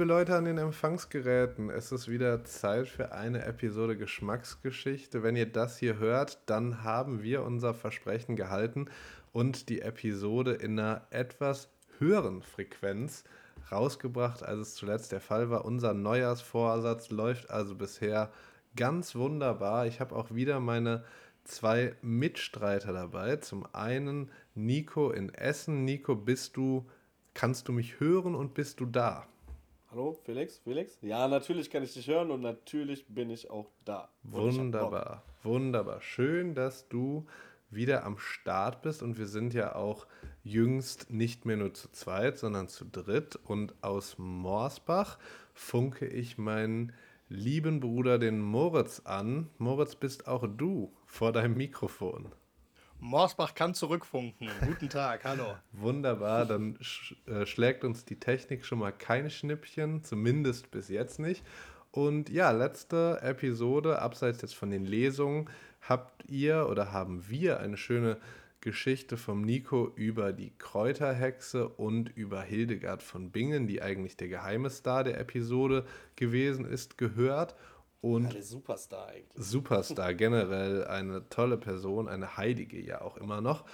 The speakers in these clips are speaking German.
Liebe Leute an den Empfangsgeräten, es ist wieder Zeit für eine Episode Geschmacksgeschichte. Wenn ihr das hier hört, dann haben wir unser Versprechen gehalten und die Episode in einer etwas höheren Frequenz rausgebracht, als es zuletzt der Fall war. Unser Neujahrsvorsatz läuft also bisher ganz wunderbar. Ich habe auch wieder meine zwei Mitstreiter dabei. Zum einen Nico in Essen. Nico, bist du, kannst du mich hören und bist du da? Hallo, Felix? Felix? Ja, natürlich kann ich dich hören und natürlich bin ich auch da. Wunderbar, wunderbar. Schön, dass du wieder am Start bist und wir sind ja auch jüngst nicht mehr nur zu zweit, sondern zu dritt und aus Morsbach funke ich meinen lieben Bruder, den Moritz, an. Moritz, bist auch du vor deinem Mikrofon. Morsbach kann zurückfunken. Guten Tag, hallo. Wunderbar, dann sch äh, schlägt uns die Technik schon mal keine Schnippchen, zumindest bis jetzt nicht. Und ja, letzte Episode, abseits jetzt von den Lesungen, habt ihr oder haben wir eine schöne Geschichte vom Nico über die Kräuterhexe und über Hildegard von Bingen, die eigentlich der geheime Star der Episode gewesen ist, gehört. Und ja, Superstar eigentlich. Superstar, generell eine tolle Person, eine Heilige ja auch immer noch.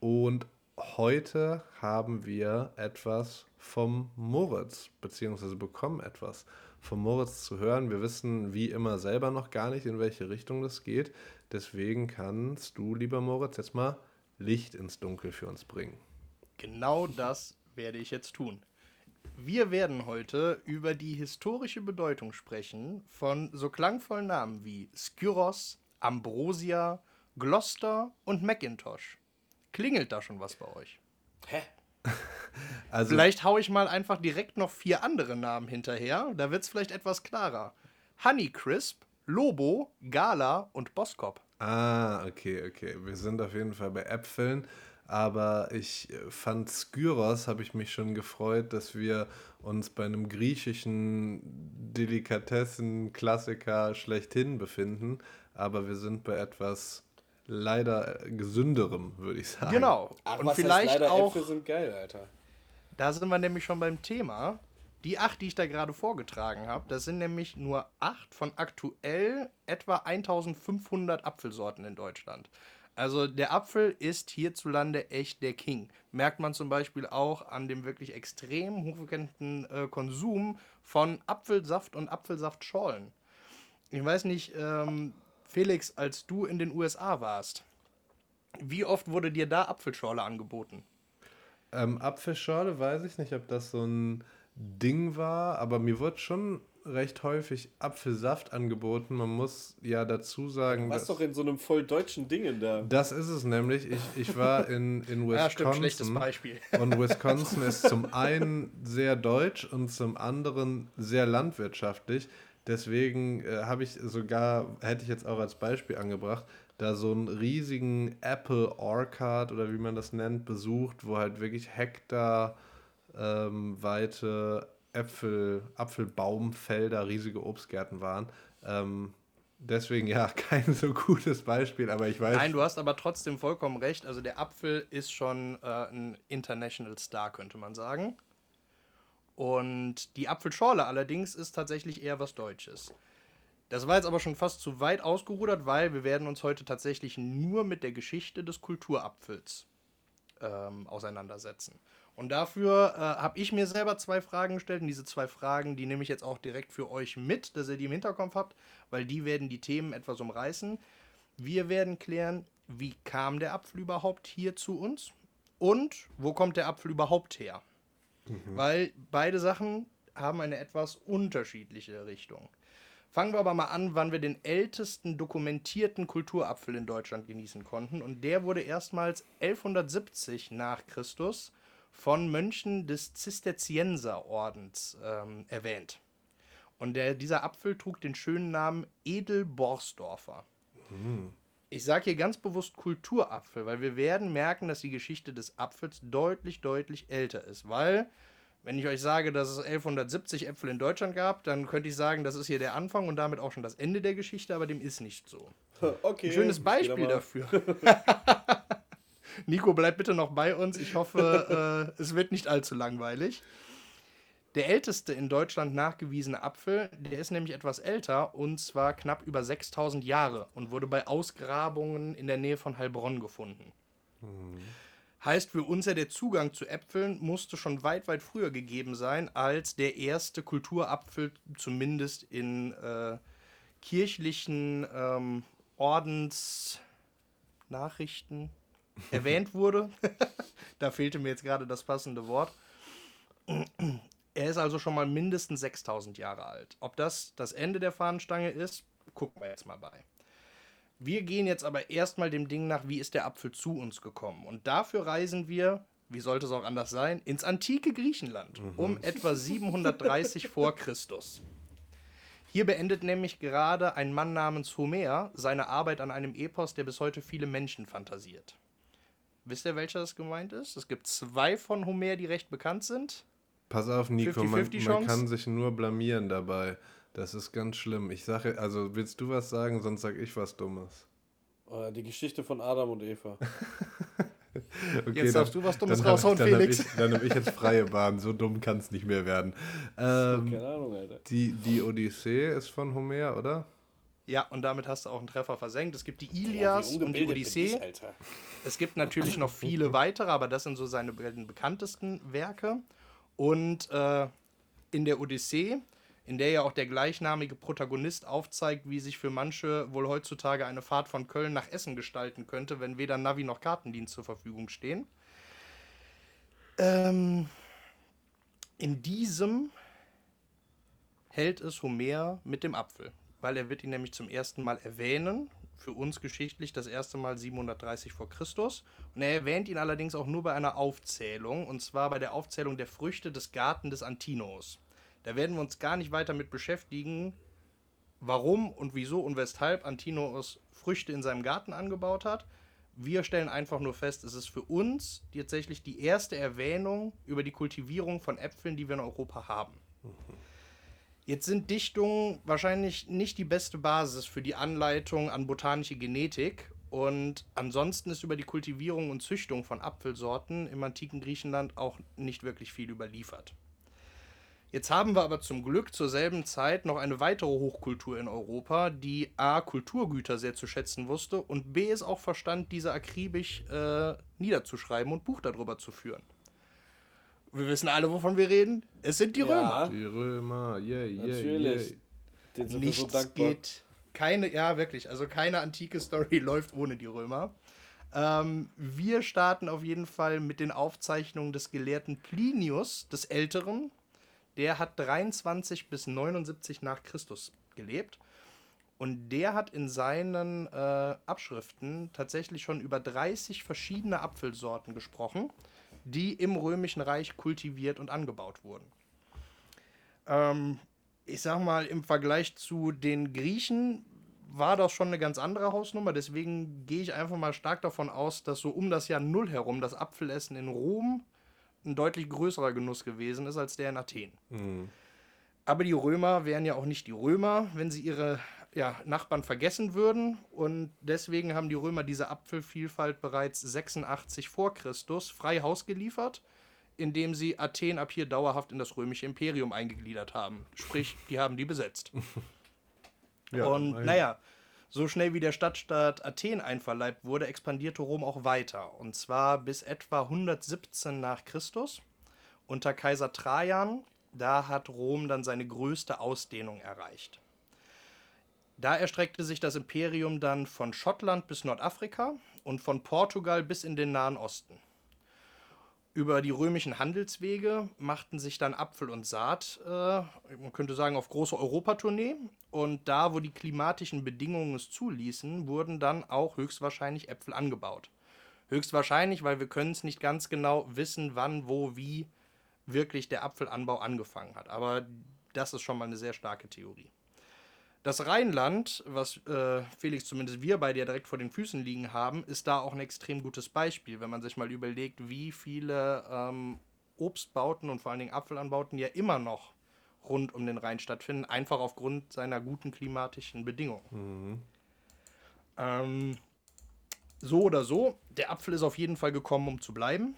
Und heute haben wir etwas vom Moritz, beziehungsweise bekommen etwas vom Moritz zu hören. Wir wissen wie immer selber noch gar nicht, in welche Richtung das geht. Deswegen kannst du, lieber Moritz, jetzt mal Licht ins Dunkel für uns bringen. Genau das werde ich jetzt tun. Wir werden heute über die historische Bedeutung sprechen von so klangvollen Namen wie Skyros, Ambrosia, Gloucester und Macintosh. Klingelt da schon was bei euch? Hä? Also, vielleicht haue ich mal einfach direkt noch vier andere Namen hinterher. Da wird es vielleicht etwas klarer. Honeycrisp, Lobo, Gala und Boskop. Ah, okay, okay. Wir sind auf jeden Fall bei Äpfeln. Aber ich äh, fand Skyros, habe ich mich schon gefreut, dass wir uns bei einem griechischen Delikatessen-Klassiker schlechthin befinden. Aber wir sind bei etwas leider äh, gesünderem, würde ich sagen. Genau. Ach, und was vielleicht heißt leider, auch. Äpfel sind geil, Alter. Da sind wir nämlich schon beim Thema. Die acht, die ich da gerade vorgetragen habe, das sind nämlich nur acht von aktuell etwa 1500 Apfelsorten in Deutschland. Also der Apfel ist hierzulande echt der King. Merkt man zum Beispiel auch an dem wirklich extrem hochfrequenten äh, Konsum von Apfelsaft und Apfelsaftschorlen. Ich weiß nicht, ähm, Felix, als du in den USA warst, wie oft wurde dir da Apfelschorle angeboten? Ähm, Apfelschorle weiß ich nicht, ob das so ein Ding war, aber mir wird schon recht häufig Apfelsaft angeboten. Man muss ja dazu sagen. Du warst doch in so einem voll deutschen Ding da. Das ist es nämlich. Ich, ich war in, in Wisconsin. Ja, stimmt, schlechtes Beispiel. Und Wisconsin ist zum einen sehr deutsch und zum anderen sehr landwirtschaftlich. Deswegen äh, habe ich sogar, hätte ich jetzt auch als Beispiel angebracht, da so einen riesigen Apple Orchard oder wie man das nennt, besucht, wo halt wirklich Hektar ähm, weite Äpfel, Apfelbaumfelder, riesige Obstgärten waren. Ähm, deswegen ja, kein so gutes Beispiel, aber ich weiß. Nein, du hast aber trotzdem vollkommen recht. Also der Apfel ist schon äh, ein International Star, könnte man sagen. Und die Apfelschorle allerdings ist tatsächlich eher was Deutsches. Das war jetzt aber schon fast zu weit ausgerudert, weil wir werden uns heute tatsächlich nur mit der Geschichte des Kulturapfels ähm, auseinandersetzen. Und dafür äh, habe ich mir selber zwei Fragen gestellt. Und diese zwei Fragen, die nehme ich jetzt auch direkt für euch mit, dass ihr die im Hinterkopf habt, weil die werden die Themen etwas umreißen. Wir werden klären, wie kam der Apfel überhaupt hier zu uns und wo kommt der Apfel überhaupt her? Mhm. Weil beide Sachen haben eine etwas unterschiedliche Richtung. Fangen wir aber mal an, wann wir den ältesten dokumentierten Kulturapfel in Deutschland genießen konnten. Und der wurde erstmals 1170 nach Christus von Mönchen des Zisterzienserordens ähm, erwähnt. Und der, dieser Apfel trug den schönen Namen Edelborsdorfer. Mhm. Ich sage hier ganz bewusst Kulturapfel, weil wir werden merken, dass die Geschichte des Apfels deutlich, deutlich älter ist. Weil, wenn ich euch sage, dass es 1170 Äpfel in Deutschland gab, dann könnte ich sagen, das ist hier der Anfang und damit auch schon das Ende der Geschichte, aber dem ist nicht so. Okay. Ein schönes Beispiel dafür. Nico, bleib bitte noch bei uns. Ich hoffe, äh, es wird nicht allzu langweilig. Der älteste in Deutschland nachgewiesene Apfel, der ist nämlich etwas älter und zwar knapp über 6000 Jahre und wurde bei Ausgrabungen in der Nähe von Heilbronn gefunden. Heißt für uns ja, der Zugang zu Äpfeln musste schon weit, weit früher gegeben sein, als der erste Kulturapfel zumindest in äh, kirchlichen ähm, Ordensnachrichten erwähnt wurde. da fehlte mir jetzt gerade das passende Wort. Er ist also schon mal mindestens 6000 Jahre alt. Ob das das Ende der Fahnenstange ist, gucken wir jetzt mal bei. Wir gehen jetzt aber erstmal dem Ding nach, wie ist der Apfel zu uns gekommen. Und dafür reisen wir, wie sollte es auch anders sein, ins antike Griechenland um etwa 730 vor Christus. Hier beendet nämlich gerade ein Mann namens Homer seine Arbeit an einem Epos, der bis heute viele Menschen fantasiert. Wisst ihr, welcher das gemeint ist? Es gibt zwei von Homer, die recht bekannt sind. Pass auf, Nico, man, 50-50 man Chance? kann sich nur blamieren dabei. Das ist ganz schlimm. Ich sage, also willst du was sagen, sonst sag ich was Dummes. Äh, Die Geschichte von Adam und Eva. Okay, Jetzt darfst du was Dummes hab- raushauen, dann hab Felix. Ich, dann habe ich jetzt freie Bahn. So dumm kann es nicht mehr werden. Ähm, Keine Ahnung, Alter. die, die Odyssee ist von Homer, oder? Ja, und damit hast du auch einen Treffer versenkt. Es gibt die Ja, Ilias wie und die Odyssee. Alter. Es gibt natürlich noch viele weitere, aber das sind so seine bekanntesten Werke. Und äh, in der Odyssee, in der ja auch der gleichnamige Protagonist aufzeigt, wie sich für manche wohl heutzutage eine Fahrt von Köln nach Essen gestalten könnte, wenn weder Navi noch Kartendienst zur Verfügung stehen. Ähm, in diesem hält es Homer mit dem Apfel, weil er wird ihn nämlich zum ersten Mal erwähnen, für uns geschichtlich das erste Mal 730 vor Christus. Und er erwähnt ihn allerdings auch nur bei einer Aufzählung, und zwar bei der Aufzählung der Früchte des Garten des Antinos. Da werden wir uns gar nicht weiter mit beschäftigen, warum und wieso und weshalb Antinos Früchte in seinem Garten angebaut hat. Wir stellen einfach nur fest, es ist für uns tatsächlich die erste Erwähnung über die Kultivierung von Äpfeln, die wir in Europa haben. Jetzt sind Dichtungen wahrscheinlich nicht die beste Basis für die Anleitung an botanische Genetik. Und ansonsten ist über die Kultivierung und Züchtung von Apfelsorten im antiken Griechenland auch nicht wirklich viel überliefert. Jetzt haben wir aber zum Glück zur selben Zeit noch eine weitere Hochkultur in Europa, die A. Kulturgüter sehr zu schätzen wusste und B. es auch verstand, diese akribisch äh, niederzuschreiben und Buch darüber zu führen. Wir wissen alle, wovon wir reden. Es sind die Römer. Ja, Die Römer, yeah, yeah, natürlich. yeah. So Nichts dankbar. geht. Keine, ja, wirklich. Also keine antike Story läuft ohne die Römer. Ähm, wir starten auf jeden Fall mit den Aufzeichnungen des Gelehrten Plinius des Älteren. Der hat 23 bis 79 nach Christus gelebt. Und der hat in seinen äh, Abschriften tatsächlich schon über 30 verschiedene Apfelsorten gesprochen, die im Römischen Reich kultiviert und angebaut wurden. Ähm, ich sag mal, im Vergleich zu den Griechen war das schon eine ganz andere Hausnummer. Deswegen gehe ich einfach mal stark davon aus, dass so um das Jahr Null herum das Apfelessen in Rom ein deutlich größerer Genuss gewesen ist als der in Athen. Aber die Römer wären ja auch nicht die Römer, wenn sie ihre ja, Nachbarn vergessen würden. Und deswegen haben die Römer diese Apfelvielfalt bereits 86 vor Christus frei Haus geliefert, indem sie Athen ab hier dauerhaft in das römische Imperium eingegliedert haben. Sprich, die haben die besetzt. Ja, und naja, so schnell wie der Stadtstaat Athen einverleibt wurde, expandierte Rom auch weiter. Und zwar bis etwa 117 nach Christus. Unter Kaiser Trajan, da hat Rom dann seine größte Ausdehnung erreicht. Da erstreckte sich das Imperium dann von Schottland bis Nordafrika und von Portugal bis in den Nahen Osten. Über die römischen Handelswege machten sich dann Apfel und Saat, äh, man könnte sagen, auf große Europatournee. Und da, wo die klimatischen Bedingungen es zuließen, wurden dann auch höchstwahrscheinlich Äpfel angebaut. Höchstwahrscheinlich, weil wir können es nicht ganz genau wissen, wann, wo, wie wirklich der Apfelanbau angefangen hat. Aber das ist schon mal eine sehr starke Theorie. Das Rheinland, was äh, Felix zumindest wir bei dir direkt vor den Füßen liegen haben, ist da auch ein extrem gutes Beispiel, wenn man sich mal überlegt, wie viele ähm, Obstbauten und vor allen Dingen Apfelanbauten ja immer noch rund um den Rhein stattfinden, einfach aufgrund seiner guten klimatischen Bedingungen. Ähm, so oder so, der Apfel ist auf jeden Fall gekommen, um zu bleiben.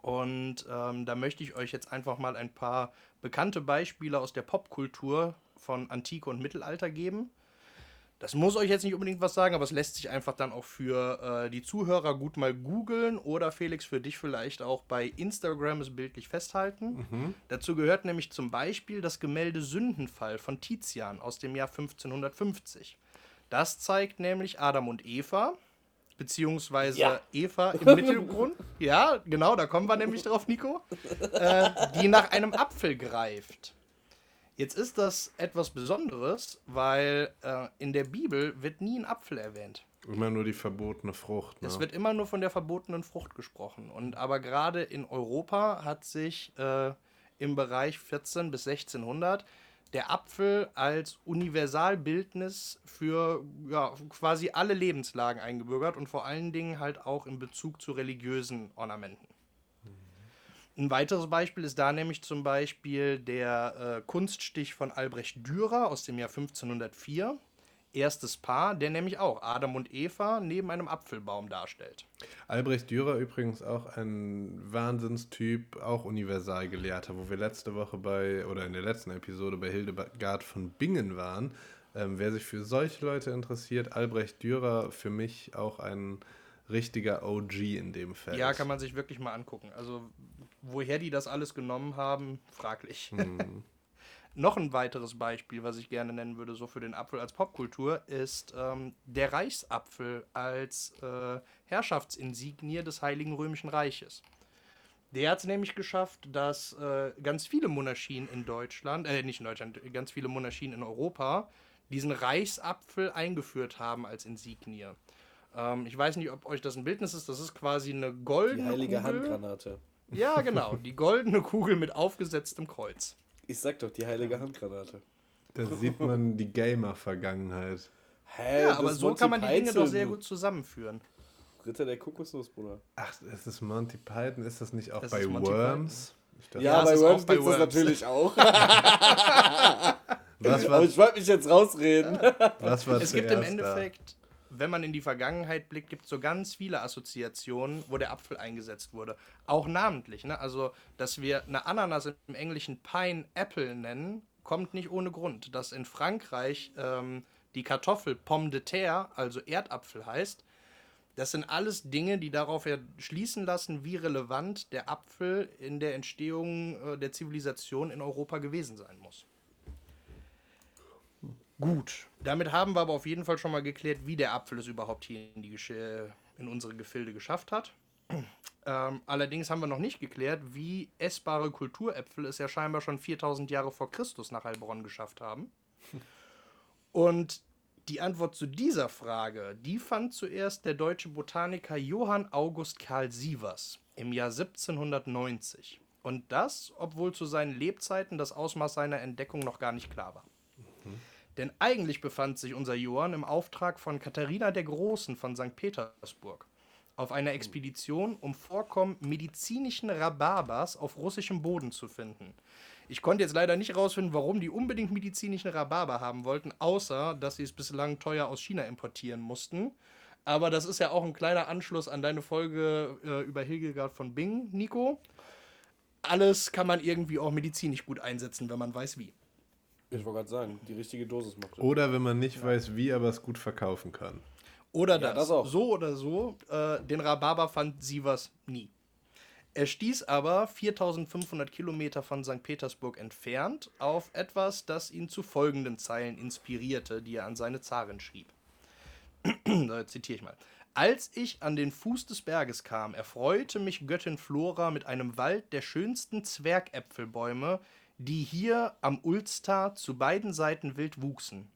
Und ähm, da möchte ich euch jetzt einfach mal ein paar bekannte Beispiele aus der Popkultur von Antike und Mittelalter geben. Das muss euch jetzt nicht unbedingt was sagen, aber es lässt sich einfach dann auch für äh, die Zuhörer gut mal googeln oder Felix für dich vielleicht auch bei Instagram es bildlich festhalten. Mhm. Dazu gehört nämlich zum Beispiel das Gemälde Sündenfall von Tizian aus dem Jahr 1550. Das zeigt nämlich Adam und Eva, beziehungsweise ja. Eva im Mittelgrund. Ja, genau, da kommen wir nämlich drauf, Nico. Äh, die nach einem Apfel greift. Jetzt ist das etwas Besonderes, weil äh, in der Bibel wird nie ein Apfel erwähnt. Immer nur die verbotene Frucht. Ne? Es wird immer nur von der verbotenen Frucht gesprochen. Und aber gerade in Europa hat sich äh, im Bereich 14 bis 1600 der Apfel als Universalbildnis für ja, quasi alle Lebenslagen eingebürgert und vor allen Dingen halt auch in Bezug zu religiösen Ornamenten. Ein weiteres Beispiel ist da nämlich zum Beispiel der äh, Kunststich von Albrecht Dürer aus dem Jahr 1504. Erstes Paar, der nämlich auch Adam und Eva neben einem Apfelbaum darstellt. Albrecht Dürer übrigens auch ein Wahnsinnstyp, auch Universalgelehrter, wo wir letzte Woche bei, oder in der letzten Episode bei Hildegard von Bingen waren. Ähm, wer sich für solche Leute interessiert, Albrecht Dürer für mich auch ein richtiger OG in dem Feld. Ja, kann man sich wirklich mal angucken. Also woher die das alles genommen haben, fraglich. Mhm. Noch ein weiteres Beispiel, was ich gerne nennen würde, so für den Apfel als Popkultur, ist ähm, der Reichsapfel als äh, Herrschaftsinsignie des Heiligen Römischen Reiches. Der hat es nämlich geschafft, dass äh, ganz viele Monarchien in Deutschland, äh, nicht in Deutschland, ganz viele Monarchien in Europa diesen Reichsapfel eingeführt haben als Insignie. Ähm, ich weiß nicht, ob euch das ein Bildnis ist. Das ist quasi eine goldene. Die heilige Kugel. Handgranate. Ja, genau. Die goldene Kugel mit aufgesetztem Kreuz. Ich sag doch, die heilige Handgranate. Da sieht man die Gamer-Vergangenheit. Hä, ja, aber so Monty kann man die Dinge doch sehr gut zusammenführen. Ritter der Kokosnuss, Bruder. Ach, ist das Monty Python? Ist das nicht auch das bei Worms? Dachte, ja, ja bei Worms gibt es das natürlich auch. Was war, aber ich wollte mich jetzt rausreden. Was war es gibt im Endeffekt wenn man in die Vergangenheit blickt, gibt es so ganz viele Assoziationen, wo der Apfel eingesetzt wurde. Auch namentlich. Ne? Also, dass wir eine Ananas im Englischen Pine Apple nennen, kommt nicht ohne Grund. Dass in Frankreich ähm, die Kartoffel Pomme de terre, also Erdapfel heißt, das sind alles Dinge, die darauf ja schließen lassen, wie relevant der Apfel in der Entstehung äh, der Zivilisation in Europa gewesen sein muss. Gut, damit haben wir aber auf jeden Fall schon mal geklärt, wie der Apfel es überhaupt hier in, die in unsere Gefilde geschafft hat. Ähm, allerdings haben wir noch nicht geklärt, wie essbare Kulturäpfel es ja scheinbar schon 4000 Jahre vor Christus nach Heilbronn geschafft haben. Und die Antwort zu dieser Frage, die fand zuerst der deutsche Botaniker Johann August Karl Sievers im Jahr 1790. Und das, obwohl zu seinen Lebzeiten das Ausmaß seiner Entdeckung noch gar nicht klar war. Denn eigentlich befand sich unser Johann im Auftrag von Katharina der Großen von St. Petersburg auf einer Expedition, um Vorkommen medizinischen Rhabarbers auf russischem Boden zu finden. Ich konnte jetzt leider nicht herausfinden, warum die unbedingt medizinischen Rhabarber haben wollten, außer dass sie es bislang teuer aus China importieren mussten. Aber das ist ja auch ein kleiner Anschluss an deine Folge äh, über Hildegard von Bing, Nico. Alles kann man irgendwie auch medizinisch gut einsetzen, wenn man weiß wie. Ich wollte gerade sagen, die richtige Dosis macht. Oder wenn man nicht ja. weiß, wie, aber es gut verkaufen kann. Oder das. Ja, das auch. So oder so. Äh, den Rhabarber fand Sievers nie. Er stieß aber 4500 Kilometer von St. Petersburg entfernt auf etwas, das ihn zu folgenden Zeilen inspirierte, die er an seine Zarin schrieb. da zitiere ich mal. Als ich an den Fuß des Berges kam, erfreute mich Göttin Flora mit einem Wald der schönsten Zwergäpfelbäume, die hier am Ulster zu beiden Seiten wild wuchsen.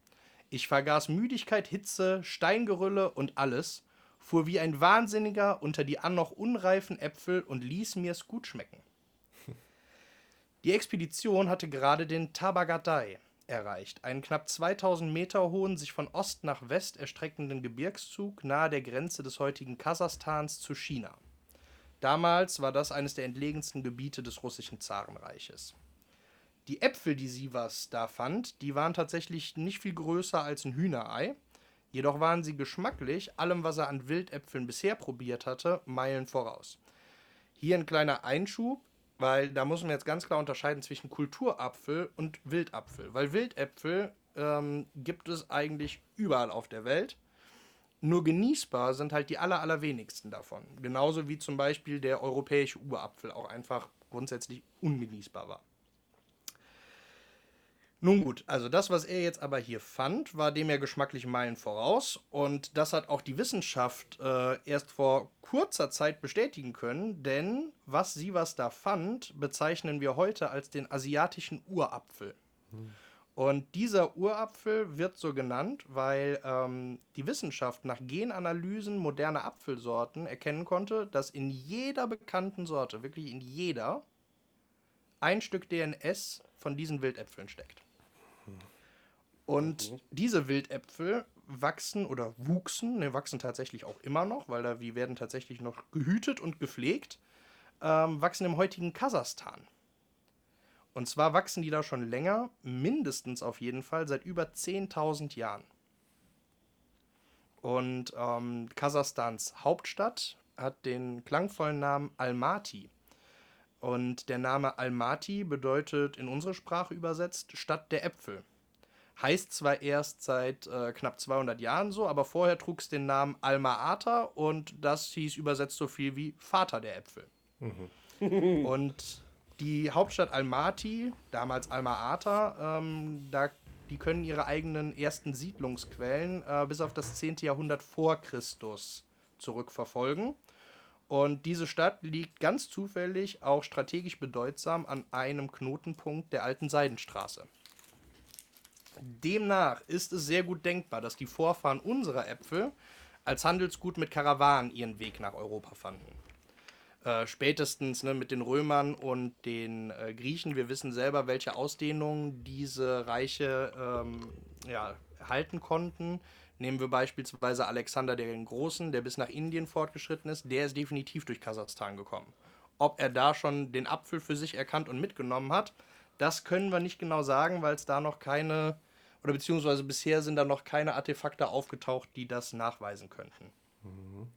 Ich vergaß Müdigkeit, Hitze, Steingerülle und alles, fuhr wie ein Wahnsinniger unter die an noch unreifen Äpfel und ließ mir's gut schmecken. Die Expedition hatte gerade den Tabagadai erreicht, einen knapp 2000 Meter hohen, sich von Ost nach West erstreckenden Gebirgszug nahe der Grenze des heutigen Kasachstans zu China. Damals war das eines der entlegensten Gebiete des russischen Zarenreiches. Die Äpfel, die Sievers da fand, die waren tatsächlich nicht viel größer als ein Hühnerei. Jedoch waren sie geschmacklich, allem, was er an Wildäpfeln bisher probiert hatte, Meilen voraus. Hier ein kleiner Einschub, weil da muss man jetzt ganz klar unterscheiden zwischen Kulturapfel und Wildapfel. Weil Wildäpfel ähm, gibt es eigentlich überall auf der Welt. Nur genießbar sind halt die aller, allerwenigsten davon. Genauso wie zum Beispiel der europäische Urapfel auch einfach grundsätzlich ungenießbar war. Nun gut, also das, was er jetzt aber hier fand, war dem ja geschmacklich Meilen voraus. Und das hat auch die Wissenschaft äh, erst vor kurzer Zeit bestätigen können, denn was sie was da fand, bezeichnen wir heute als den asiatischen Urapfel. Hm. Und dieser Urapfel wird so genannt, weil ähm, die Wissenschaft nach Genanalysen moderner Apfelsorten erkennen konnte, dass in jeder bekannten Sorte, wirklich in jeder, ein Stück DNS von diesen Wildäpfeln steckt. Und diese Wildäpfel wachsen oder wuchsen, ne, wachsen tatsächlich auch immer noch, weil da, die werden tatsächlich noch gehütet und gepflegt, ähm, wachsen im heutigen Kasachstan. Und zwar wachsen die da schon länger, mindestens auf jeden Fall, seit über 10.000 Jahren. Und ähm, Kasachstans Hauptstadt hat den klangvollen Namen Almaty. Und der Name Almaty bedeutet in unsere Sprache übersetzt Stadt der Äpfel. Heißt zwar erst seit äh, knapp 200 Jahren so, aber vorher trug es den Namen Alma-Ata und das hieß übersetzt so viel wie Vater der Äpfel. Mhm. und die Hauptstadt Almaty, damals Alma-Ata, ähm, da, die können ihre eigenen ersten Siedlungsquellen äh, bis auf das 10. Jahrhundert vor Christus zurückverfolgen. Und diese Stadt liegt ganz zufällig auch strategisch bedeutsam an einem Knotenpunkt der alten Seidenstraße. Demnach ist es sehr gut denkbar, dass die Vorfahren unserer Äpfel als Handelsgut mit Karawanen ihren Weg nach Europa fanden. Äh, spätestens ne, mit den Römern und den äh, Griechen. Wir wissen selber, welche Ausdehnungen diese Reiche ähm, ja, halten konnten. Nehmen wir beispielsweise Alexander den Großen, der bis nach Indien fortgeschritten ist. Der ist definitiv durch Kasachstan gekommen. Ob er da schon den Apfel für sich erkannt und mitgenommen hat, das können wir nicht genau sagen, weil es da noch keine, oder beziehungsweise bisher sind da noch keine Artefakte aufgetaucht, die das nachweisen könnten. Mhm.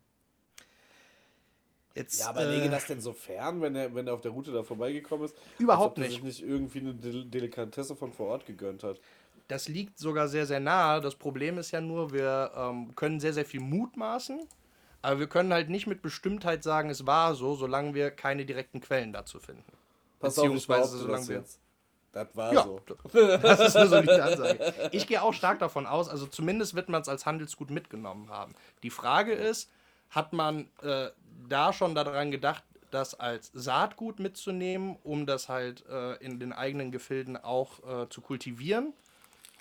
Jetzt, ja, aber äh, lege das denn so fern, wenn er, wenn er auf der Route da vorbeigekommen ist? Überhaupt nicht. sich nicht irgendwie eine Delikatesse von vor Ort gegönnt hat. Das liegt sogar sehr, sehr nahe. Das Problem ist ja nur, wir ähm, können sehr, sehr viel mutmaßen, aber wir können halt nicht mit Bestimmtheit sagen, es war so, solange wir keine direkten Quellen dazu finden. Pass Beziehungsweise auf, solange wir. Jetzt. Das war ja, so. Das ist eine solide Ansage. Ich gehe auch stark davon aus, also zumindest wird man es als Handelsgut mitgenommen haben. Die Frage ist, hat man äh, da schon daran gedacht, das als Saatgut mitzunehmen, um das halt äh, in den eigenen Gefilden auch äh, zu kultivieren?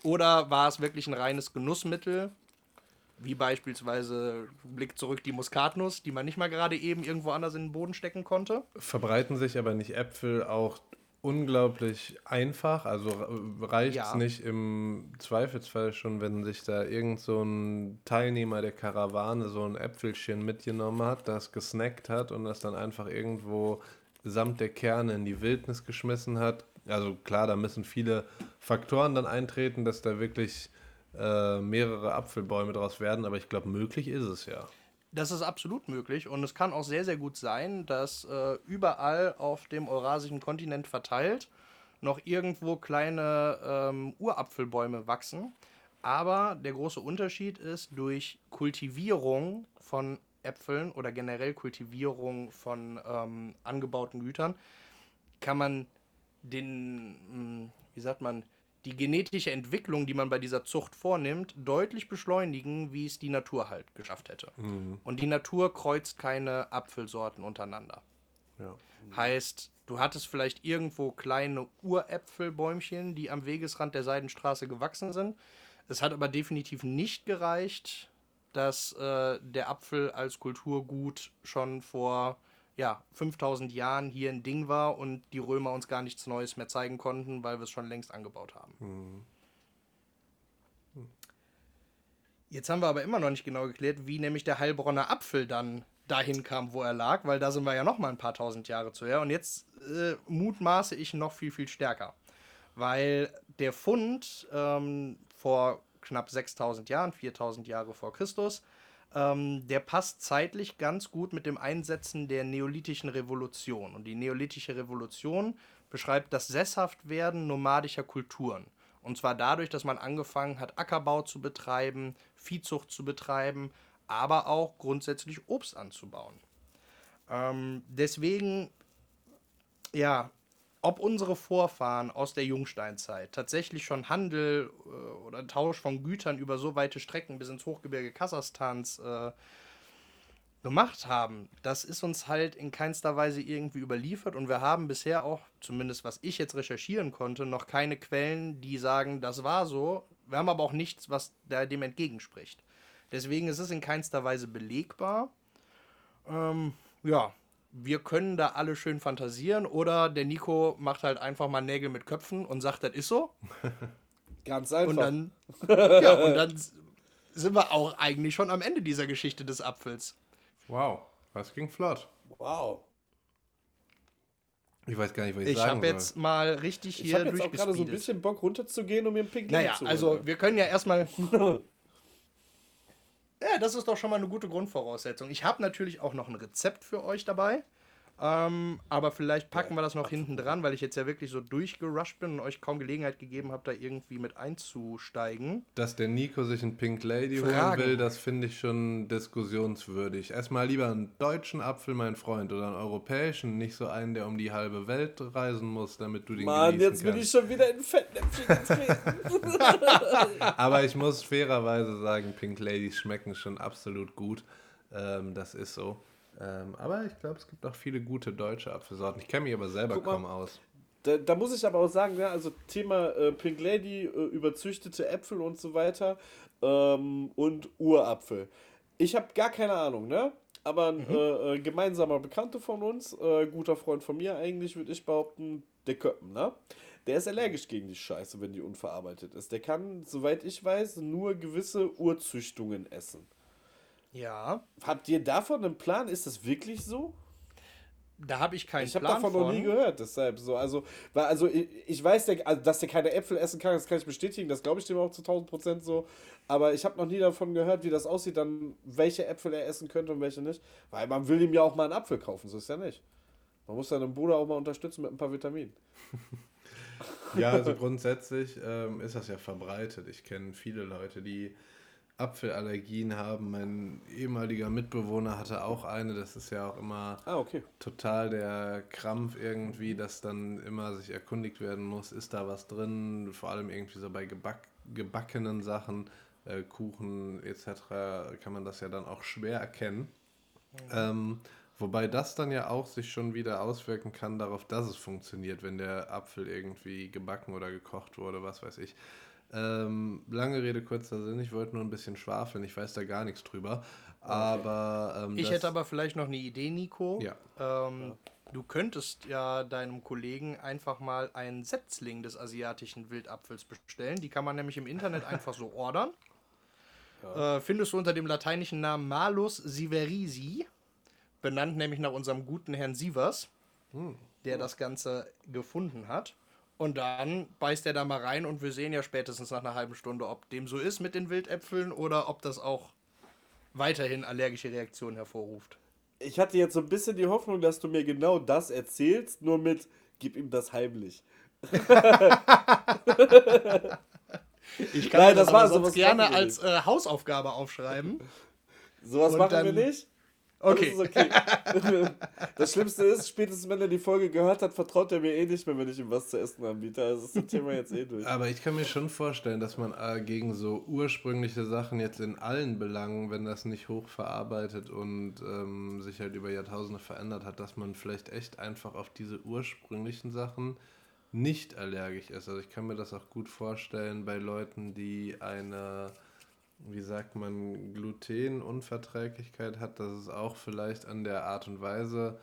Oder war es wirklich ein reines Genussmittel, wie beispielsweise Blick zurück die Muskatnuss, die man nicht mal gerade eben irgendwo anders in den Boden stecken konnte? Verbreiten sich aber nicht Äpfel auch unglaublich einfach. Also reicht es ja. nicht im Zweifelsfall schon, wenn sich da irgend so ein Teilnehmer der Karawane so ein Äpfelchen mitgenommen hat, das gesnackt hat und das dann einfach irgendwo samt der Kerne in die Wildnis geschmissen hat. Also klar, da müssen viele Faktoren dann eintreten, dass da wirklich äh, mehrere Apfelbäume draus werden, aber ich glaube, möglich ist es ja. Das ist absolut möglich und es kann auch sehr, sehr gut sein, dass äh, überall auf dem eurasischen Kontinent verteilt noch irgendwo kleine ähm, Urapfelbäume wachsen. Aber der große Unterschied ist, durch Kultivierung von Äpfeln oder generell Kultivierung von ähm, angebauten Gütern kann man den, hm, wie sagt man, die genetische Entwicklung, die man bei dieser Zucht vornimmt, deutlich beschleunigen, wie es die Natur halt geschafft hätte. Mhm. Und die Natur kreuzt keine Apfelsorten untereinander. Ja. Heißt, du hattest vielleicht irgendwo kleine Uräpfelbäumchen, die am Wegesrand der Seidenstraße gewachsen sind. Es hat aber definitiv nicht gereicht, dass äh, der Apfel als Kulturgut schon vor ja, 5000 Jahren hier ein Ding war und die Römer uns gar nichts Neues mehr zeigen konnten, weil wir es schon längst angebaut haben. Mhm. Jetzt haben wir aber immer noch nicht genau geklärt, wie nämlich der Heilbronner Apfel dann dahin kam, wo er lag, weil da sind wir ja noch mal ein paar tausend Jahre zu her. Und jetzt äh, mutmaße ich noch viel, viel stärker. Weil der Fund ähm, vor knapp 6000 Jahren, 4000 Jahre vor Christus, ähm, der passt zeitlich ganz gut mit dem Einsetzen der neolithischen Revolution. Und die neolithische Revolution beschreibt das Sesshaftwerden nomadischer Kulturen. Und zwar dadurch, dass man angefangen hat, Ackerbau zu betreiben, Viehzucht zu betreiben, aber auch grundsätzlich Obst anzubauen. Ähm, deswegen, ja, ob unsere Vorfahren aus der Jungsteinzeit tatsächlich schon Handel äh, oder Tausch von Gütern über so weite Strecken bis ins Hochgebirge Kasachstans äh, gemacht haben, das ist uns halt in keinster Weise irgendwie überliefert und wir haben bisher auch, zumindest was ich jetzt recherchieren konnte, noch keine Quellen, die sagen, das war so. Wir haben aber auch nichts, was dem entgegenspricht. Deswegen ist es in keinster Weise belegbar. Ähm, ja, wir können da alle schön fantasieren oder der Nico macht halt einfach mal Nägel mit Köpfen und sagt, das ist so. Ganz einfach. Und dann, ja, und dann sind wir auch eigentlich schon am Ende dieser Geschichte des Apfels. Wow, das ging flott. wow. Ich weiß gar nicht, was ich, Ich sagen habe jetzt soll. mal richtig Ich hier habe jetzt auch gerade so ein bisschen Bock runterzugehen, um mir einen Pink Naja, zu holen. also wir können ja erstmal. ja, das ist doch schon mal eine gute Grundvoraussetzung. Ich habe natürlich auch noch ein Rezept für euch dabei. Ähm, aber vielleicht packen wir das noch hinten dran, weil ich jetzt ja wirklich so durchgerusht bin und euch kaum Gelegenheit gegeben habe, da irgendwie mit einzusteigen. Dass der Nico sich einen Pink Lady Fragen. holen will, das finde ich schon diskussionswürdig. Erstmal lieber einen deutschen Apfel, mein Freund, oder einen europäischen, nicht so einen, der um die halbe Welt reisen muss, damit du den Mann, genießen jetzt bin kannst. ich schon wieder in Fettnäpfchen getreten. Aber ich muss fairerweise sagen, Pink Ladies schmecken schon absolut gut. Ähm, das ist so. Ähm, aber ich glaube, es gibt auch viele gute deutsche Apfelsorten. Ich kenne mich aber selber mal. kaum aus. Da, da muss ich aber auch sagen, ja, also Thema äh, Pink Lady, äh, überzüchtete Äpfel und so weiter ähm, und Urapfel. Ich habe gar keine Ahnung, ne? Aber ein äh, äh, gemeinsamer Bekannter von uns, äh, guter Freund von mir eigentlich, würde ich behaupten, der Köppen, ne? Der ist allergisch gegen die Scheiße, wenn die unverarbeitet ist. Der kann, soweit ich weiß, nur gewisse Urzüchtungen essen. Ja, Habt ihr davon einen Plan? Ist das wirklich so? da habe ich keinen Ich habe Plan davon von. noch nie gehört, deshalb so. Also, weil, also ich, ich weiß, der, also, dass der keine Äpfel essen kann, das kann ich bestätigen, das glaube ich dem auch zu 1000 Prozent so. Aber ich habe noch nie davon gehört, wie das aussieht, dann welche Äpfel er essen könnte und welche nicht. Weil man will ihm ja auch mal einen Apfel kaufen, so ist ja nicht. Man muss seinen Bruder auch mal unterstützen mit ein paar Vitaminen. Ja, also grundsätzlich ähm, ist das ja verbreitet. Ich kenne viele Leute, die Apfelallergien haben. Mein ehemaliger Mitbewohner hatte auch eine. Das ist ja auch immer Ah, okay. total der Krampf irgendwie, dass dann immer sich erkundigt werden muss, ist da was drin, vor allem irgendwie so bei Geback, gebackenen Sachen, äh, Kuchen etc. kann man das ja dann auch schwer erkennen. Ähm, wobei das dann ja auch sich schon wieder auswirken kann darauf, dass es funktioniert, wenn der Apfel irgendwie gebacken oder gekocht wurde, was weiß ich. Ähm, lange Rede, kurzer Sinn, ich wollte nur ein bisschen schwafeln, ich weiß da gar nichts drüber. Aber ähm, Ich hätte aber vielleicht noch eine Idee, Nico. Ja. Ähm, Du könntest ja deinem Kollegen einfach mal einen Setzling des asiatischen Wildapfels bestellen. Die kann man nämlich im Internet einfach so ordern. Äh, findest du unter dem lateinischen Namen Malus siverisi, benannt nämlich nach unserem guten Herrn Sievers, der das Ganze gefunden hat. Und dann beißt er da mal rein und wir sehen ja spätestens nach einer halben Stunde, ob dem so ist mit den Wildäpfeln oder ob das auch weiterhin allergische Reaktionen hervorruft. Ich hatte jetzt so ein bisschen die Hoffnung, dass du mir genau das erzählst, nur mit gib ihm das heimlich. Ich kann Nein, das, das war sowas sonst gerne als äh, Hausaufgabe aufschreiben. Sowas machen dann- wir nicht. Okay. Das, ist okay. das Schlimmste ist, spätestens wenn er die Folge gehört hat, vertraut er mir eh nicht mehr, wenn ich ihm was zu essen anbiete. Also ist das Thema jetzt eh durch. Aber ich kann mir schon vorstellen, dass man äh, gegen so ursprüngliche Sachen jetzt in allen Belangen, wenn das nicht hochverarbeitet und ähm, sich halt über Jahrtausende verändert hat, dass man vielleicht echt einfach auf diese ursprünglichen Sachen nicht allergisch ist. Also ich kann mir das auch gut vorstellen bei Leuten, die eine, wie sagt man, Glutenunverträglichkeit hat, dass es auch vielleicht an der Art und Weise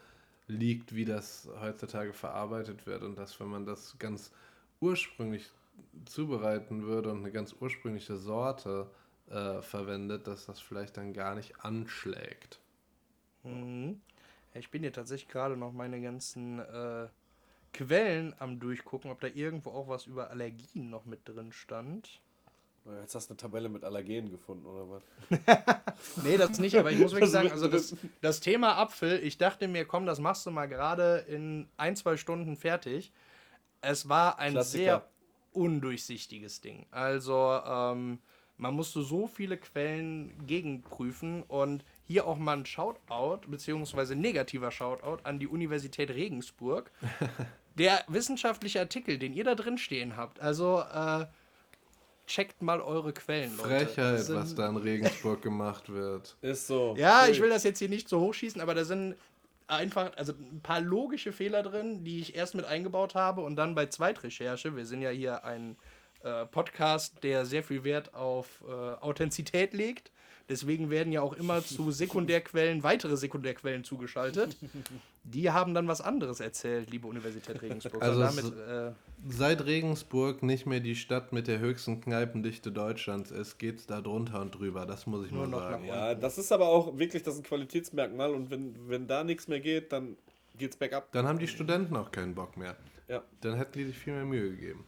liegt, wie das heutzutage verarbeitet wird und dass wenn man das ganz ursprünglich zubereiten würde und eine ganz ursprüngliche Sorte äh, verwendet, dass das vielleicht dann gar nicht anschlägt. Mhm. Ich bin hier tatsächlich gerade noch meine ganzen äh, Quellen am Durchgucken, ob da irgendwo auch was über Allergien noch mit drin stand. Jetzt hast du eine Tabelle mit Allergenen gefunden, oder was? Nee, das nicht, aber ich muss wirklich sagen, also das, das Thema Apfel, ich dachte mir, komm, das machst du mal gerade in ein, zwei Stunden fertig. Es war ein Klassiker. sehr undurchsichtiges Ding. Also, ähm, man musste so viele Quellen gegenprüfen und hier auch mal ein Shoutout, beziehungsweise negativer Shoutout an die Universität Regensburg. Der wissenschaftliche Artikel, den ihr da drin stehen habt, also äh, checkt mal eure Quellen, Leute. Frechheit, sind- was da in Regensburg gemacht wird. Ist so. ja, Ui. ich will das jetzt hier nicht so hochschießen, aber da sind einfach, also ein paar logische Fehler drin, die ich erst mit eingebaut habe und dann bei Zweitrecherche, wir sind ja hier ein äh, Podcast, der sehr viel Wert auf äh, Authentizität legt. Deswegen werden ja auch immer zu Sekundärquellen weitere Sekundärquellen zugeschaltet. Die haben dann was anderes erzählt, liebe Universität Regensburg. Also es- damit, äh, Seit Regensburg nicht mehr die Stadt mit der höchsten Kneipendichte Deutschlands ist, geht's da drunter und drüber. Das muss ich Nur mal noch sagen. Ja, das ist aber auch wirklich, das ist ein Qualitätsmerkmal und wenn, wenn da nichts mehr geht, dann geht's bergab. Dann haben die Studenten auch keinen Bock mehr. Ja, Dann hätten die sich viel mehr Mühe gegeben.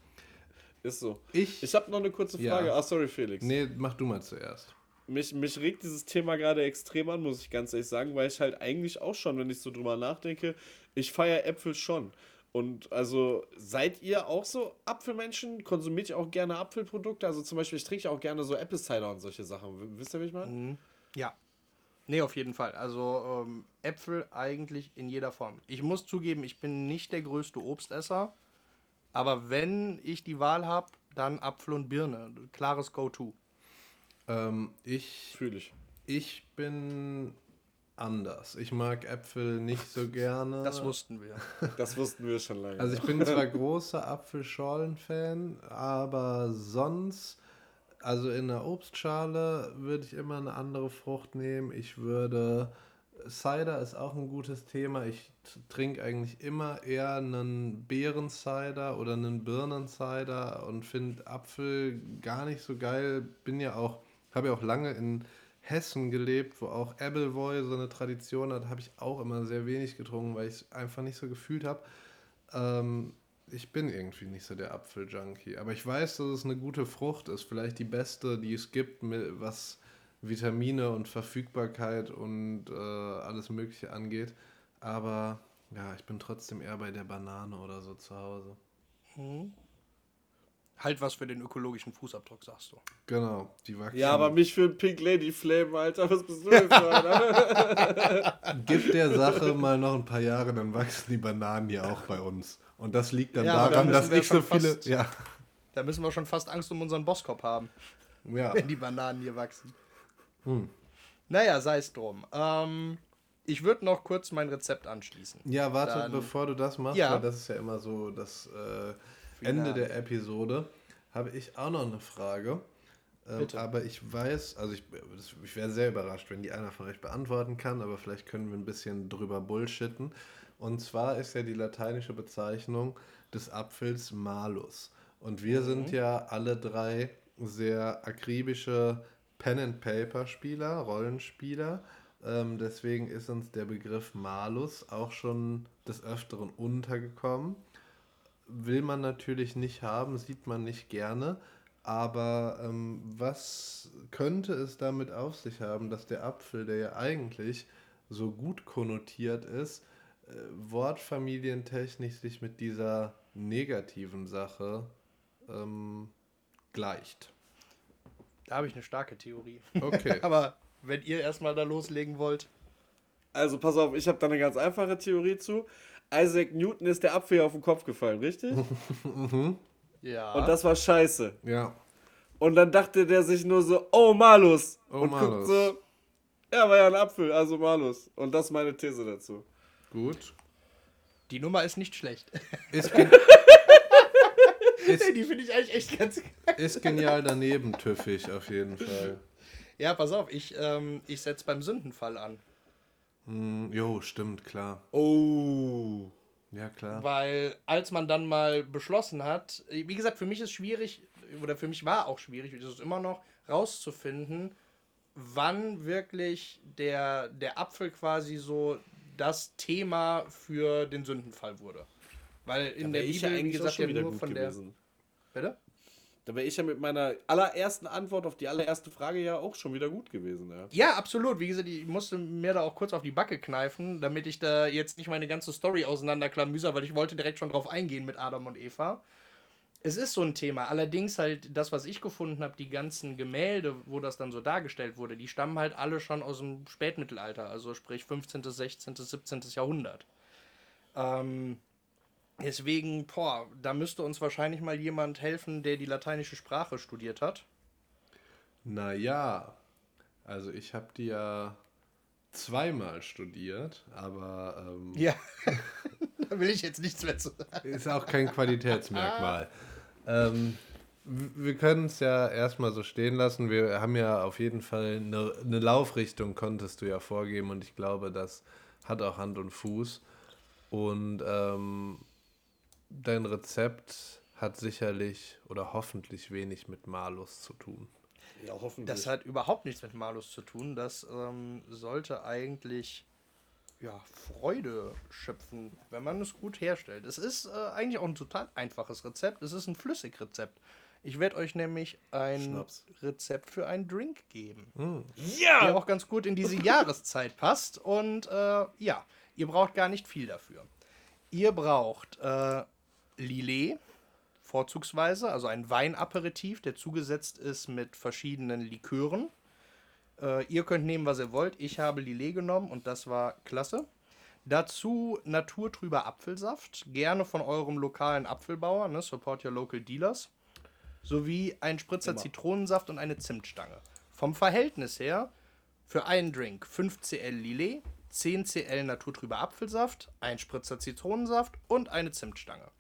ist so. Ich. Ich habe noch eine kurze Ja. Frage. Ah, sorry, Felix. nee, mach du mal zuerst. Mich, mich regt dieses Thema gerade extrem an, muss ich ganz ehrlich sagen, weil ich halt eigentlich auch schon, wenn ich so drüber nachdenke, ich feiere Äpfel schon. Und also seid ihr auch so Apfelmenschen? Konsumiert ihr auch gerne Apfelprodukte? Also zum Beispiel, ich trinke auch gerne so Apple Cider und solche Sachen. Wisst ihr, wie ich meine? Mhm. Ja. Nee, auf jeden Fall. Also ähm, Äpfel eigentlich in jeder Form. Ich muss zugeben, ich bin nicht der größte Obstesser. Aber wenn ich die Wahl habe, dann Apfel und Birne. Klares Go-To. Ähm, ich, Fühle ich. ich bin anders. Ich mag Äpfel nicht so gerne. Das wussten wir. Das wussten wir schon lange. Also ich bin zwar großer Apfelschorlen-Fan, aber sonst, also in der Obstschale würde ich immer eine andere Frucht nehmen. Ich würde, Cider ist auch ein gutes Thema. Ich trinke eigentlich immer eher einen Beeren-Cider oder einen Birnen-Cider und finde Apfel gar nicht so geil. Bin ja auch, habe ja auch lange in Hessen gelebt, wo auch Appleboy so eine Tradition hat, habe ich auch immer sehr wenig getrunken, weil ich es einfach nicht so gefühlt habe. Ähm, ich bin irgendwie nicht so der Apfeljunkie. Aber ich weiß, dass es eine gute Frucht ist. Vielleicht die beste, die es gibt, was Vitamine und Verfügbarkeit und äh, alles Mögliche angeht. Aber ja, ich bin trotzdem eher bei der Banane oder so zu Hause. Halt was für den ökologischen Fußabdruck, sagst du. Genau, die wachsen. ja, aber mich für Pink Lady Flame, Alter. Was bist du denn für einer? Gib der Sache mal noch ein paar Jahre, dann wachsen die Bananen ja auch bei uns. Und das liegt dann Ja, daran, dann dass ich so viele. fast- Ja, Da müssen wir schon fast Angst um unseren Boskop haben, ja. wenn die Bananen hier wachsen. Hm. Naja, sei es drum. Ähm, ich würde noch kurz mein Rezept anschließen. Ja, warte, Dann- bevor du das machst, Ja. weil das ist ja immer so das äh, Ende der Episode, habe ich auch noch eine Frage. Ähm, aber ich weiß, also ich, ich wäre sehr überrascht, wenn die einer von euch beantworten kann, aber vielleicht können wir ein bisschen drüber bullshitten. Und zwar ist ja die lateinische Bezeichnung des Apfels Malus. Und wir sind ja alle drei sehr akribische Pen-and-Paper-Spieler, Rollenspieler. Ähm, deswegen ist uns der Begriff Malus auch schon des Öfteren untergekommen. Will man natürlich nicht haben, sieht man nicht gerne. Aber ähm, was könnte es damit auf sich haben, dass der Apfel, der ja eigentlich so gut konnotiert ist, äh, wortfamilientechnisch sich mit dieser negativen Sache ähm, gleicht? Da habe ich eine starke Theorie. Okay. Aber wenn ihr erstmal da loslegen wollt. Also pass auf, ich habe da eine ganz einfache Theorie zu. Isaac Newton ist der Apfel auf den Kopf gefallen, richtig? Ja. Und das war scheiße. ja. Und dann dachte der sich nur so, oh Malus. Oh, und Malus. guckt so, ja, war ja ein Apfel, also Malus. Und das ist meine These dazu. Gut. die Nummer ist nicht schlecht. Ist, gen ist, die finde ich eigentlich echt ganz ist genial daneben, tüffig auf jeden Fall. Ja, pass auf, ich, ähm, ich setze beim Sündenfall an. Hm, jo, stimmt, klar. Oh. Ja, klar. Weil als man dann mal beschlossen hat, wie gesagt, für mich ist schwierig, oder für mich war auch schwierig, ist es immer noch, rauszufinden, wann wirklich der, der Apfel quasi so das Thema für den Sündenfall wurde. Weil in der Wär ich Bibel, wie eigentlich auch gesagt, ja nur von der. gewesen. Bitte? Da wäre ich ja mit meiner allerersten Antwort auf die allererste Frage ja auch schon wieder gut gewesen. Ja, Ja, absolut. Wie gesagt, ich musste mir da auch kurz auf die Backe kneifen, damit ich da jetzt nicht meine ganze Story auseinanderklamüser, weil ich wollte direkt schon drauf eingehen mit Adam und Eva. Es ist so ein Thema. Allerdings halt das, was ich gefunden habe, die ganzen Gemälde, wo das dann so dargestellt wurde, die stammen halt alle schon aus dem Spätmittelalter, also sprich 15., 16., 17. Jahrhundert. Ähm, deswegen, boah, da müsste uns wahrscheinlich mal jemand helfen, der die lateinische Sprache studiert hat. Naja, also ich habe die ja zweimal studiert, aber ähm, Ja, da will ich jetzt nichts mehr zu sagen. ist auch kein Qualitätsmerkmal. ähm, w- wir können es ja erstmal so stehen lassen. Wir haben ja auf jeden Fall eine, eine Laufrichtung, konntest du ja vorgeben und ich glaube, das hat auch Hand und Fuß. Und ähm, dein Rezept hat sicherlich oder hoffentlich wenig mit Malus zu tun. ja hoffentlich. Das hat überhaupt nichts mit Malus zu tun. Das ähm, sollte eigentlich ja, Freude schöpfen, wenn man es gut herstellt. Es ist äh, eigentlich auch ein total einfaches Rezept. Es ist ein Flüssigrezept. Ich werde euch nämlich ein Schnaps. Rezept für einen Drink geben, ja! der auch ganz gut in diese Jahreszeit passt. Und äh, ja, ihr braucht gar nicht viel dafür. Ihr braucht äh, Lillet, vorzugsweise, also ein Weinaperitif, der zugesetzt ist mit verschiedenen Likören. Äh, ihr könnt nehmen, was ihr wollt. Ich habe Lillet genommen und das war klasse. Dazu naturtrüber Apfelsaft, gerne von eurem lokalen Apfelbauer, ne? support your local dealers. Sowie ein Spritzer Immer. Zitronensaft und eine Zimtstange. Vom Verhältnis her für einen Drink 5 cl Lillet, 10 cl naturtrüber Apfelsaft, ein Spritzer Zitronensaft und eine Zimtstange.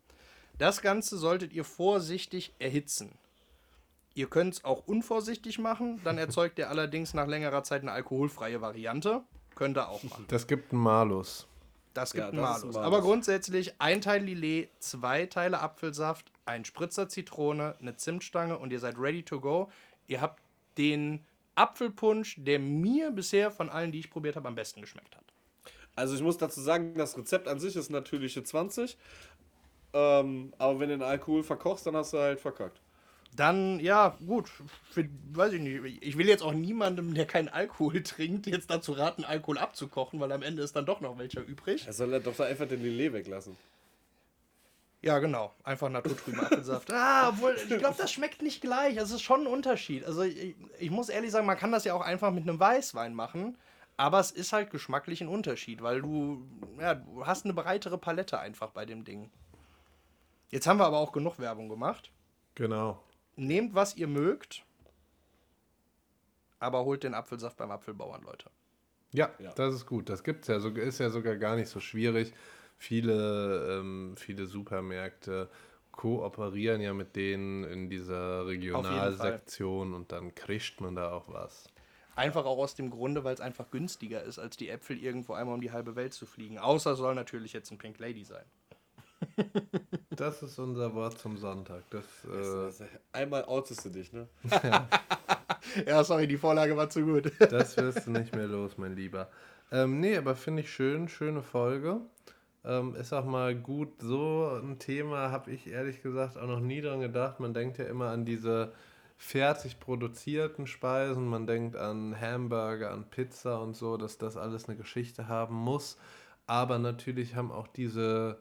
Das Ganze solltet ihr vorsichtig erhitzen. Ihr könnt es auch unvorsichtig machen, dann erzeugt ihr allerdings nach längerer Zeit eine alkoholfreie Variante. Könnt ihr auch machen. Das gibt einen Malus. Das gibt Ja, einen Malus. ein Malus. Aber grundsätzlich ein Teil Lillet, zwei Teile Apfelsaft, ein Spritzer Zitrone, eine Zimtstange und ihr seid ready to go. Ihr habt den Apfelpunsch, der mir bisher von allen, die ich probiert habe, am besten geschmeckt hat. Also ich muss dazu sagen, das Rezept an sich ist natürliche 20. Ähm, aber wenn du den Alkohol verkochst, dann hast du halt verkackt. Dann, ja, gut, für, weiß ich nicht. Ich will jetzt auch niemandem, der keinen Alkohol trinkt, jetzt dazu raten, Alkohol abzukochen, weil am Ende ist dann doch noch welcher übrig. Er soll er doch da einfach den Lillet weglassen. Ja, genau. Einfach naturtrüben Apfelsaft. ah, obwohl, ich glaube, das schmeckt nicht gleich. Es ist schon ein Unterschied. Also, ich, ich muss ehrlich sagen, man kann das ja auch einfach mit einem Weißwein machen. Aber es ist halt geschmacklich ein Unterschied, weil du, ja, du hast eine breitere Palette einfach bei dem Ding. Jetzt haben wir aber auch genug Werbung gemacht. Genau. Nehmt, was ihr mögt, aber holt den Apfelsaft beim Apfelbauern, Leute. Ja, Ja. das ist gut. Das gibt's ja, so, ist ja sogar gar nicht so schwierig. Viele, ähm, viele Supermärkte kooperieren ja mit denen in dieser Regionalsektion und dann kriegt man da auch was. Einfach auch aus dem Grunde, weil es einfach günstiger ist, als die Äpfel irgendwo einmal um die halbe Welt zu fliegen. Außer soll natürlich jetzt ein Pink Lady sein. Das ist unser Wort zum Sonntag. Das, äh, Einmal outest du dich, ne? Ja, sorry, die Vorlage war zu gut. das wirst du nicht mehr los, mein Lieber. Ähm, nee, aber finde ich schön, schöne Folge. Ähm, ist auch mal gut, so ein Thema habe ich ehrlich gesagt auch noch nie dran gedacht. Man denkt ja immer an diese fertig produzierten Speisen, man denkt an Hamburger, an Pizza und so, dass das alles eine Geschichte haben muss. Aber natürlich haben auch diese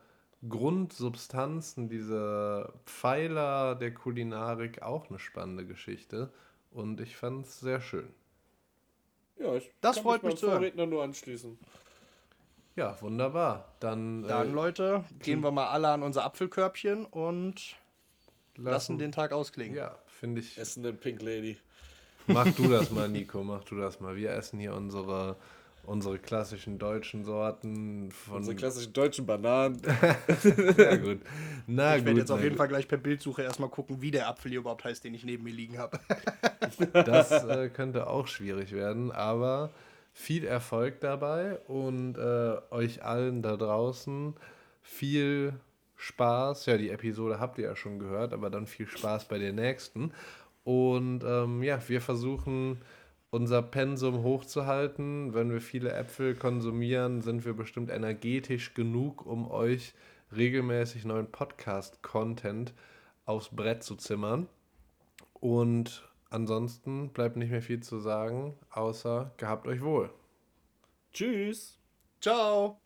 Grundsubstanzen, diese Pfeiler der Kulinarik auch eine spannende Geschichte. Und ich fand es sehr schön. Ja, ich Das kann freut mich meinem zu. Vorredner nur anschließen. Ja, wunderbar. Dann, Dann, äh, Leute, gehen wir mal alle an unser Apfelkörbchen und lassen den Tag ausklingen. Ja, finde ich. Essen den Pink Lady. Mach du das mal, Nico, mach du das mal. Wir essen hier unsere, unsere klassischen deutschen Sorten von. Unsere klassischen deutschen Bananen. ja, gut. Na Ich werde jetzt auf na jeden. Fall gleich per Bildsuche erstmal gucken, wie der Apfel hier überhaupt heißt, den ich neben mir liegen habe. Das äh, könnte auch schwierig werden, aber viel Erfolg dabei und äh, euch allen da draußen viel Spaß. Ja, die Episode habt ihr ja schon gehört, aber dann viel Spaß bei der nächsten. Und ähm, ja, wir versuchen unser Pensum hochzuhalten. Wenn wir viele Äpfel konsumieren, sind wir bestimmt energetisch genug, um euch regelmäßig neuen Podcast-Content aufs Brett zu zimmern. Und ansonsten bleibt nicht mehr viel zu sagen, außer gehabt euch wohl. Tschüss. Ciao.